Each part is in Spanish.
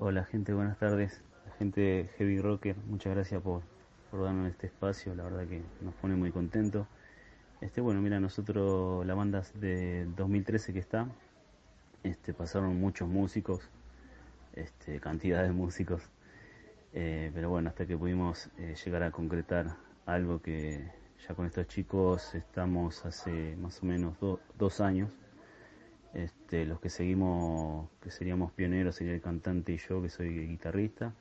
Hola gente, buenas tardes. La gente Heavy Rocker, muchas gracias por, por darnos este espacio, la verdad que nos pone muy contentos. Este, bueno, mira, nosotros, la banda de 2013 que está, este, pasaron muchos músicos, este, cantidad de músicos, eh, pero bueno, hasta que pudimos eh, llegar a concretar algo que ya con estos chicos estamos hace más o menos dos años. Este, los que seguimos, que seríamos pioneros, sería el cantante y yo, que soy guitarrista.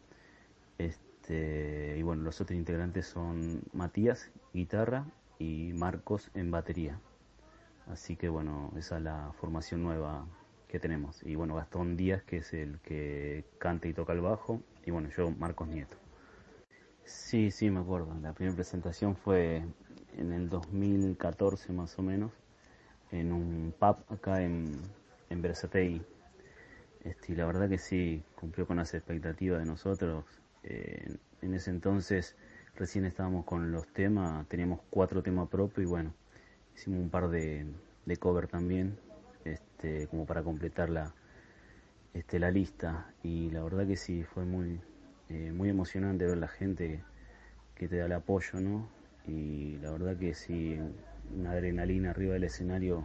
Este, y bueno, los otros integrantes son Matías, guitarra, y Marcos en batería. Así que bueno, esa es la formación nueva que tenemos. Y bueno, Gastón Díaz, que es el que canta y toca el bajo, y bueno, yo Marcos Nieto. Sí, sí, me acuerdo. La primera presentación fue en el 2014 más o menos, en un pub acá en, en Este, y la verdad que sí, cumplió con las expectativas de nosotros. Eh, en ese entonces recién estábamos con los temas, teníamos cuatro temas propios y bueno, hicimos un par de, de cover también, este, como para completar la, este, la lista. Y la verdad que sí, fue muy, eh, muy emocionante ver la gente que te da el apoyo, ¿no? Y la verdad que sí, una adrenalina arriba del escenario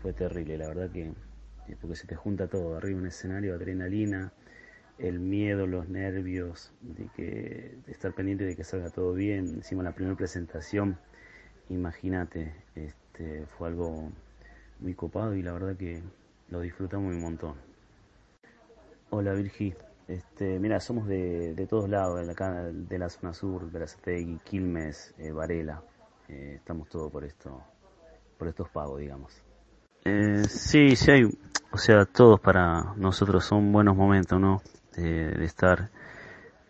fue terrible, la verdad que, porque se te junta todo, arriba el escenario, adrenalina, el miedo, los nervios, de, que, de estar pendiente de que salga todo bien. Hicimos la primera presentación, imagínate, este, fue algo muy copado y la verdad que lo disfrutamos un montón. Hola Virgi, este, mira, somos de, de todos lados, de la, de la zona sur, de la Quilmes, eh, Varela. Eh, estamos todos por esto, por estos pagos, digamos. Eh, sí, sí hay, o sea, todos para nosotros son buenos momentos, ¿no? De, estar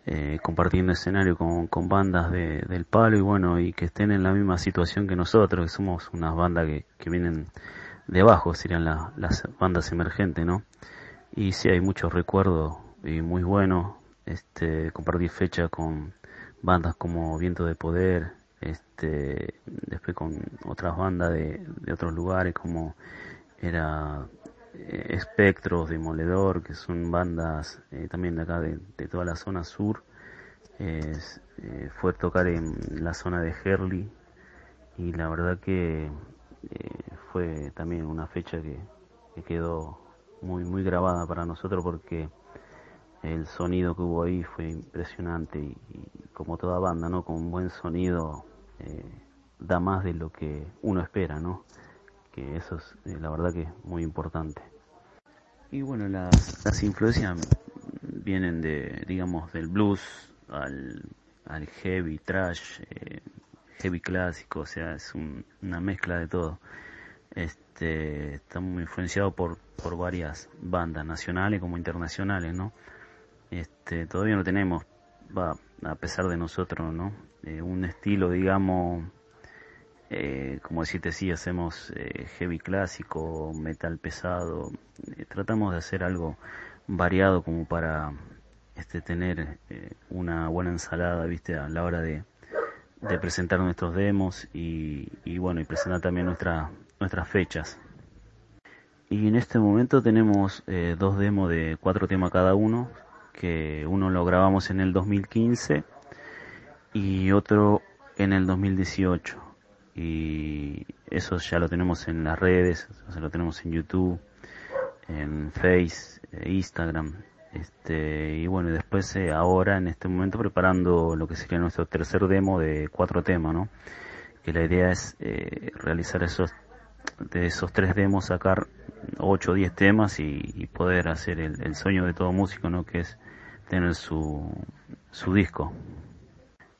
eh, compartiendo escenario con, con bandas de, del palo y bueno, y que estén en la misma situación que nosotros, que somos unas bandas que, que vienen de abajo, serían las bandas emergentes, ¿no? Y sí hay muchos recuerdos y muy bueno este compartir fecha con bandas como Viento de Poder este después con otras bandas de, de otros lugares como era eh, Espectros, Demoledor, que son bandas eh, también de acá de, de, toda la zona sur. Eh, fue tocar en la zona de Herley y la verdad que fue también una fecha que quedó muy muy grabada para nosotros porque el sonido que hubo ahí fue impresionante y, como toda banda, ¿no? Con un buen sonido eh, da más de lo que uno espera, ¿no? Que eso es eh, la verdad que es muy importante. Y bueno, las, las influencias vienen de, digamos, del blues al, al heavy, trash, eh, heavy clásico, o sea, es un, una mezcla de todo. Este, estamos influenciados por, por varias bandas nacionales como internacionales, ¿no? este, todavía no tenemos, va, a pesar de nosotros, ¿no? Eh, un estilo, digamos, eh, como decirte, sí, hacemos eh, heavy clásico, metal pesado, tratamos de hacer algo variado como para este, tener una buena ensalada, viste, a la hora de, de presentar nuestros demos y, y, bueno, y presentar también nuestra, nuestras fechas. Y en este momento tenemos dos demos de cuatro temas cada uno, que uno lo grabamos en el 2015 y otro en el 2018 y eso ya lo tenemos en las redes, o lo tenemos en YouTube, en Face, eh, Instagram, este y bueno y después eh, ahora en este momento preparando lo que sería nuestro tercer demo de cuatro temas, ¿no? Que la idea es eh, realizar esos de esos tres demos sacar 8 o 10 temas y, y poder hacer el, el, sueño de todo músico, ¿no? Que es tener su, su disco.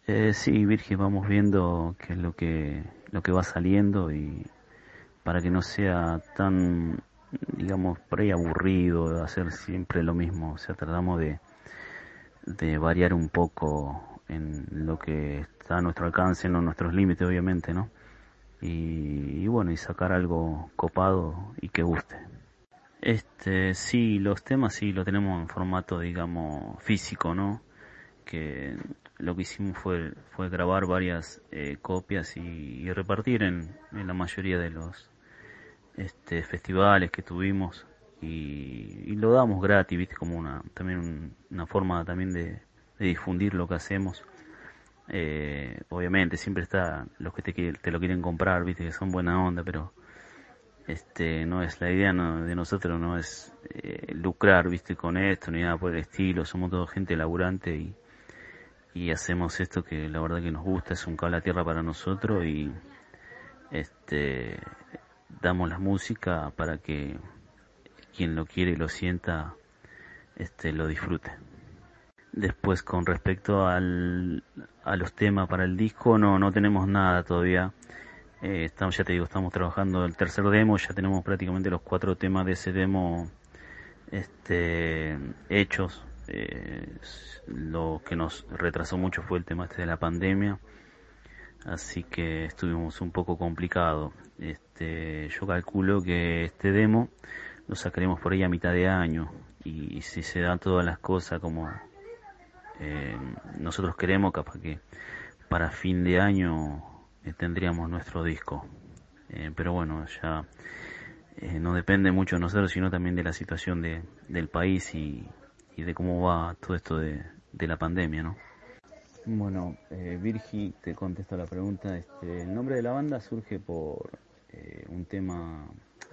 Eh, sí, Virgen, vamos viendo qué es lo que, lo que va saliendo y para que no sea tan, digamos, por ahí aburrido de hacer siempre lo mismo. O sea, tratamos de, de variar un poco en lo que está a nuestro alcance, no nuestros límites, obviamente, ¿no? Y, y bueno, y sacar algo copado y que guste. Este, sí, los temas sí lo tenemos en formato, digamos, físico, ¿no? Que lo que hicimos fue, fue grabar varias eh, copias y, y repartir en, la mayoría de los este, festivales que tuvimos y, lo damos gratis, viste, como una también una forma también de, difundir lo que hacemos. Eh, obviamente siempre está los que te, te lo quieren comprar, viste, que son buena onda, pero este no es la idea de nosotros, no es eh, lucrar, viste, con esto ni nada por el estilo. Somos toda gente laburante y, y hacemos esto que la verdad que nos gusta, es un cable tierra para nosotros y este damos la música para que quien lo quiere y lo sienta este lo disfrute. Después con respecto al, a los temas para el disco no no tenemos nada todavía. Eh, estamos ya te digo estamos trabajando el tercer demo ya tenemos prácticamente los cuatro temas de ese demo este hechos eh, lo que nos retrasó mucho fue el tema este de la pandemia así que estuvimos un poco complicado. Este yo calculo que este demo lo sacaremos por ahí a mitad de año y, si se dan todas las cosas como eh, nosotros queremos capaz que para fin de año eh, tendríamos nuestro disco. Eh, pero bueno ya no depende mucho de nosotros sino también de la situación de, del país y, y de cómo va todo esto de, la pandemia no bueno, Virgi, te contesto la pregunta. Este, el nombre de la banda surge por un tema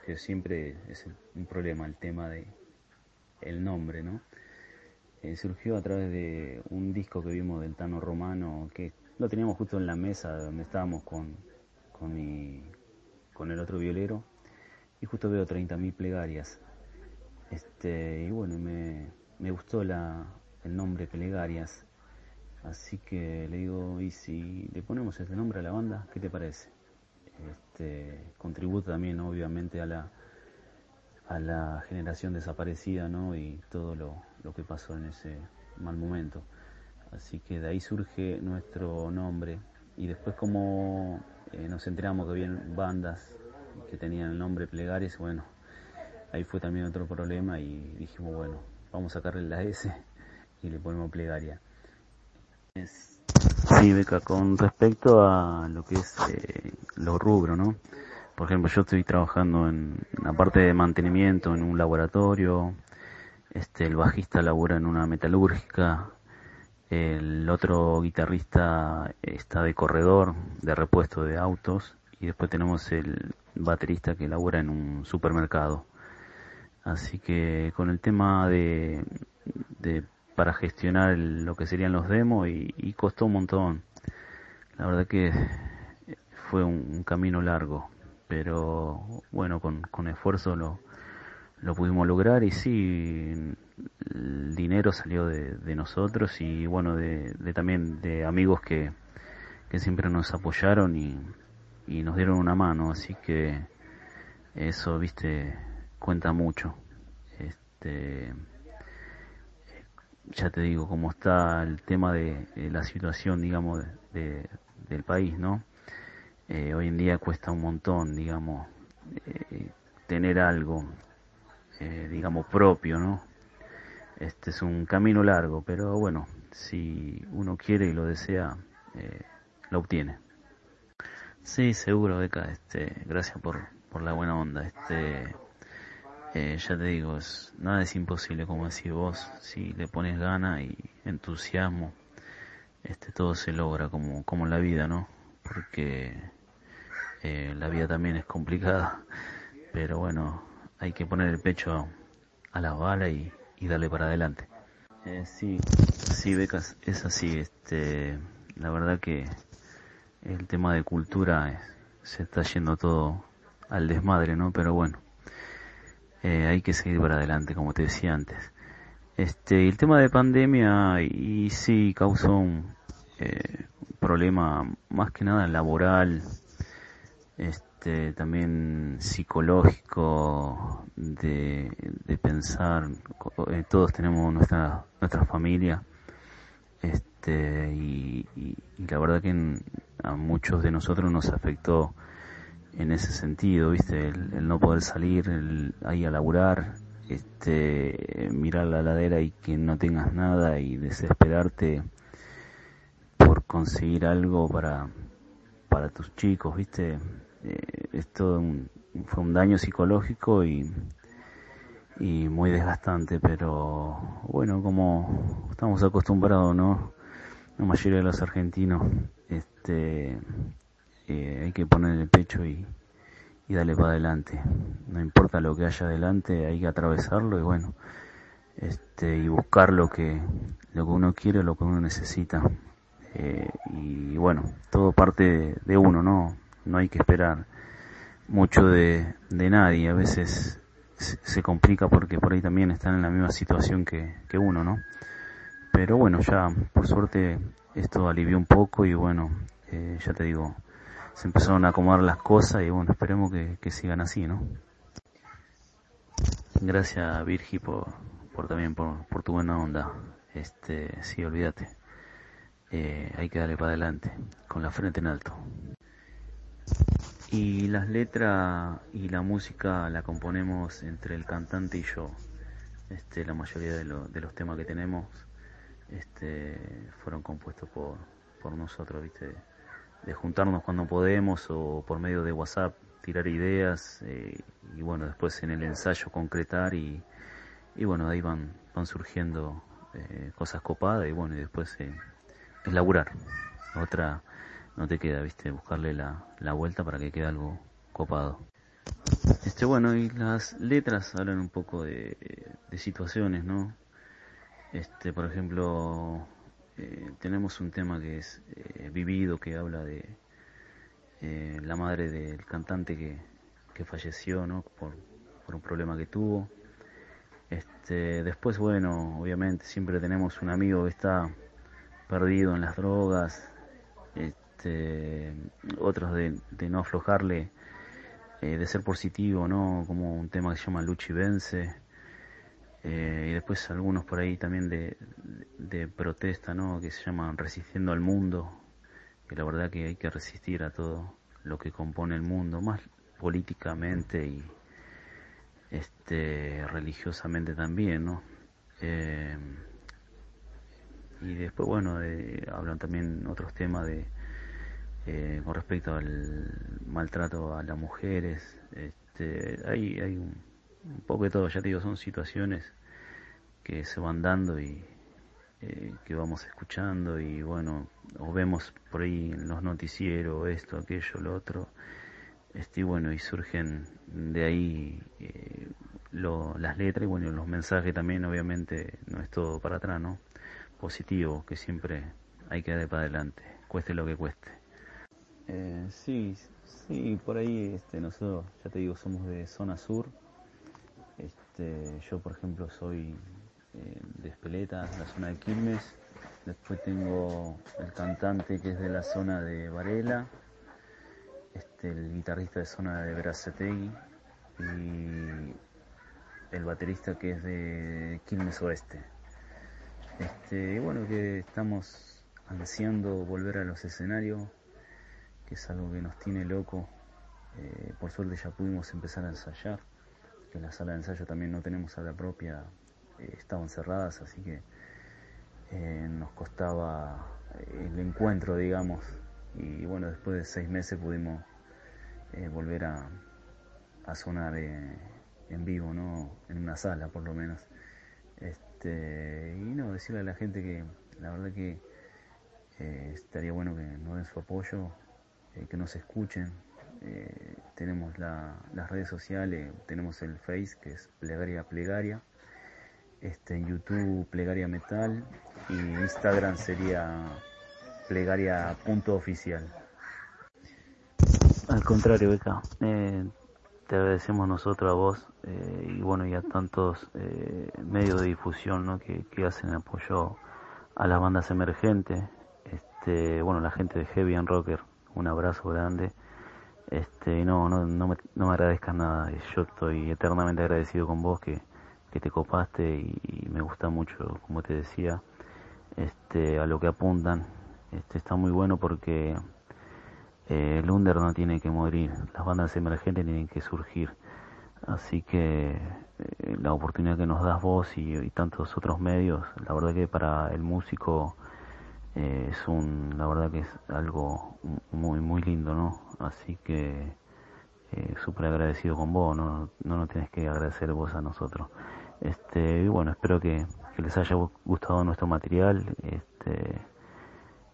que siempre es un problema el tema de el nombre, ¿no? Eh, surgió a través de un disco que vimos del Tano Romano, que lo teníamos justo en la mesa donde estábamos con, con, mi, con el otro violero, y justo veo 30.000 plegarias. Este, y bueno, me, me gustó la, el nombre Plegarias, así que le digo, ¿y si le ponemos este nombre a la banda? ¿Qué te parece? este, contribuye también obviamente a la, a la generación desaparecida ¿no? y todo lo, lo que pasó en ese mal momento. Así que de ahí surge nuestro nombre y después como eh, nos enteramos que había bandas que tenían el nombre Plegares, bueno, ahí fue también otro problema y dijimos, bueno, vamos a sacarle la S y le ponemos Plegaria. Sí, Beca, con respecto a lo que es eh, lo rubro, ¿no? Por ejemplo, yo estoy trabajando en la parte de mantenimiento en un laboratorio, este, el bajista labora en una metalúrgica, el otro guitarrista está de corredor, de repuesto de autos, y después tenemos el baterista que labora en un supermercado. Así que con el tema de, de para gestionar lo que serían los demos y, costó un montón. La verdad que fue un, camino largo, pero bueno, con, con esfuerzo lo, lo pudimos lograr y sí, el dinero salió de, de nosotros y bueno, de, de, también de amigos que, que siempre nos apoyaron y, y nos dieron una mano, así que eso, viste, cuenta mucho. Este, ya te digo, cómo está el tema de, la situación, digamos, de, del país, ¿no? Eh, hoy en día cuesta un montón, digamos, eh, tener algo, eh, digamos, propio, ¿no? Este es un camino largo, pero bueno, si uno quiere y lo desea, lo obtiene. Sí, seguro, Beca, este, gracias por, por la buena onda. Este, eh, ya te digo, es, nada es imposible, como decís vos, si le pones gana y entusiasmo, este todo se logra como, como en la vida, ¿no? Porque eh, la vida también es complicada, pero bueno, hay que poner el pecho a la bala y, y darle para adelante. Eh, sí, sí, becas, es así, este, la verdad que el tema de cultura se está yendo todo al desmadre, ¿no? Pero bueno eh, hay que seguir para adelante, como te decía antes. Este, el tema de pandemia y sí causó un eh, problema más que nada laboral, este, también psicológico, de, de pensar, eh, todos tenemos nuestra, nuestra familia, este, y, y, la verdad que a muchos de nosotros nos afectó en ese sentido, ¿viste? El, no poder salir el, ahí a laburar, este, mirar la ladera y que no tengas nada y desesperarte por conseguir algo para, para tus chicos, ¿viste? Eh, esto fue un daño psicológico y, y muy desgastante, pero bueno, como estamos acostumbrados, ¿no? La mayoría de los argentinos, este, eh, hay que poner el pecho y, y darle para adelante. No importa lo que haya adelante, hay que atravesarlo y bueno, este, y buscar lo que, lo que uno quiere, lo que uno necesita. Eh, y bueno, todo parte de, uno, ¿no? No hay que esperar mucho de, de nadie. A veces se, complica porque por ahí también están en la misma situación que, que uno, ¿no? Pero bueno, ya por suerte esto alivió un poco y bueno, eh, ya te digo, se empezaron a acomodar las cosas y bueno, esperemos que, que sigan así, ¿no? Gracias Virgi por, por también por, por tu buena onda. Este, sí, olvídate. Eh, hay que darle para adelante, con la frente en alto. Y las letras y la música la componemos entre el cantante y yo. Este, la mayoría de, de los temas que tenemos este, fueron compuestos por, por nosotros, ¿viste? De juntarnos cuando podemos o por medio de WhatsApp tirar ideas eh, y bueno, después en el ensayo concretar y, y bueno, ahí van, van surgiendo eh, cosas copadas y bueno, y después eh, es laburar. Otra no te queda, viste, buscarle la, la vuelta para que quede algo copado. Este bueno, y las letras hablan un poco de, de situaciones, ¿no? Este, por ejemplo, eh, tenemos un tema que es eh, vivido, que habla de eh, la madre del cantante que, que falleció, ¿no? Por, por un problema que tuvo. Este, después, bueno, obviamente siempre tenemos un amigo que está perdido en las drogas, este, otros de, no aflojarle, eh, de ser positivo, ¿no? Como un tema que se llama Luchi Vence, eh, y después algunos por ahí también de, de protesta, ¿no? Que se llaman Resistiendo al Mundo, que la verdad que hay que resistir a todo lo que compone el mundo, más políticamente y este religiosamente también, ¿no? Eh, y después, bueno, hablan también otros temas de eh, con respecto al maltrato a las mujeres. Este, hay hay un, poco de todo, ya te digo, son situaciones que se van dando y eh, que vamos escuchando y bueno, o vemos por ahí en los noticieros esto, aquello, lo otro. Este, y bueno, y surgen de ahí eh, las letras y bueno, los mensajes también, obviamente, no es todo para atrás, ¿no? positivo que siempre hay que dar para adelante, cueste lo que cueste. Eh, sí, sí, por ahí este, nosotros, ya te digo, somos de zona sur. Este, yo, por ejemplo, soy eh, de Espeleta, la zona de Quilmes. Después tengo el cantante que es de la zona de Varela, este, el guitarrista de zona de Veracetegui y el baterista que es de Quilmes Oeste. Este, bueno, que estamos ansiando volver a los escenarios, que es algo que nos tiene loco. Eh, por suerte ya pudimos empezar a ensayar, que la sala de ensayo también no tenemos sala propia, eh, estaban cerradas, así que eh, nos costaba el encuentro, digamos. Y bueno, después de seis meses pudimos volver a, a sonar en vivo, ¿no? En una sala por lo menos. Este, y no, decirle a la gente que la verdad que eh, estaría bueno que nos den su apoyo, eh, que nos escuchen. Eh, tenemos las redes sociales, tenemos el Face que es Plegaria Plegaria, este, en YouTube Plegaria Metal y Instagram sería plegaria.oficial. Al contrario, Beca, te agradecemos nosotros a vos eh, y bueno y a tantos eh, medios de difusión ¿no? que, que, hacen apoyo a las bandas emergentes este bueno la gente de Heavy and Rocker un abrazo grande este no no no me, no me agradezcas nada. Yo estoy eternamente agradecido con vos que, que te copaste y, me gusta mucho como te decía. Este a lo que apuntan. Este está muy bueno porque eh, el under no tiene que morir, las bandas emergentes tienen que surgir. Así que eh, la oportunidad que nos das vos y, tantos otros medios, la verdad que para el músico eh, es un, la verdad que es algo muy muy lindo, ¿no? Así que eh, súper agradecido con vos, no, no nos tienes que agradecer vos a nosotros. Este, y bueno, espero que, les haya gustado nuestro material. Este,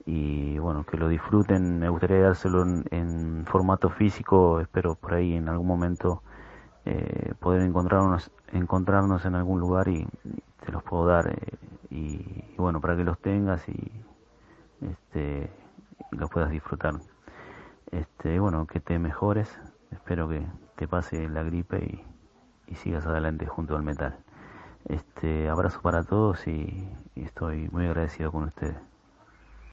y bueno, que lo disfruten. Me gustaría dárselo en, formato físico. Espero por ahí en algún momento eh, poder encontrarnos, encontrarnos en algún lugar y, te los puedo dar. Eh, y, bueno, para que los tengas y, este, y los puedas disfrutar. Este, bueno, que te mejores. Espero que te pase la gripe y, y sigas adelante junto al metal. Este abrazo para todos y, y estoy muy agradecido con ustedes.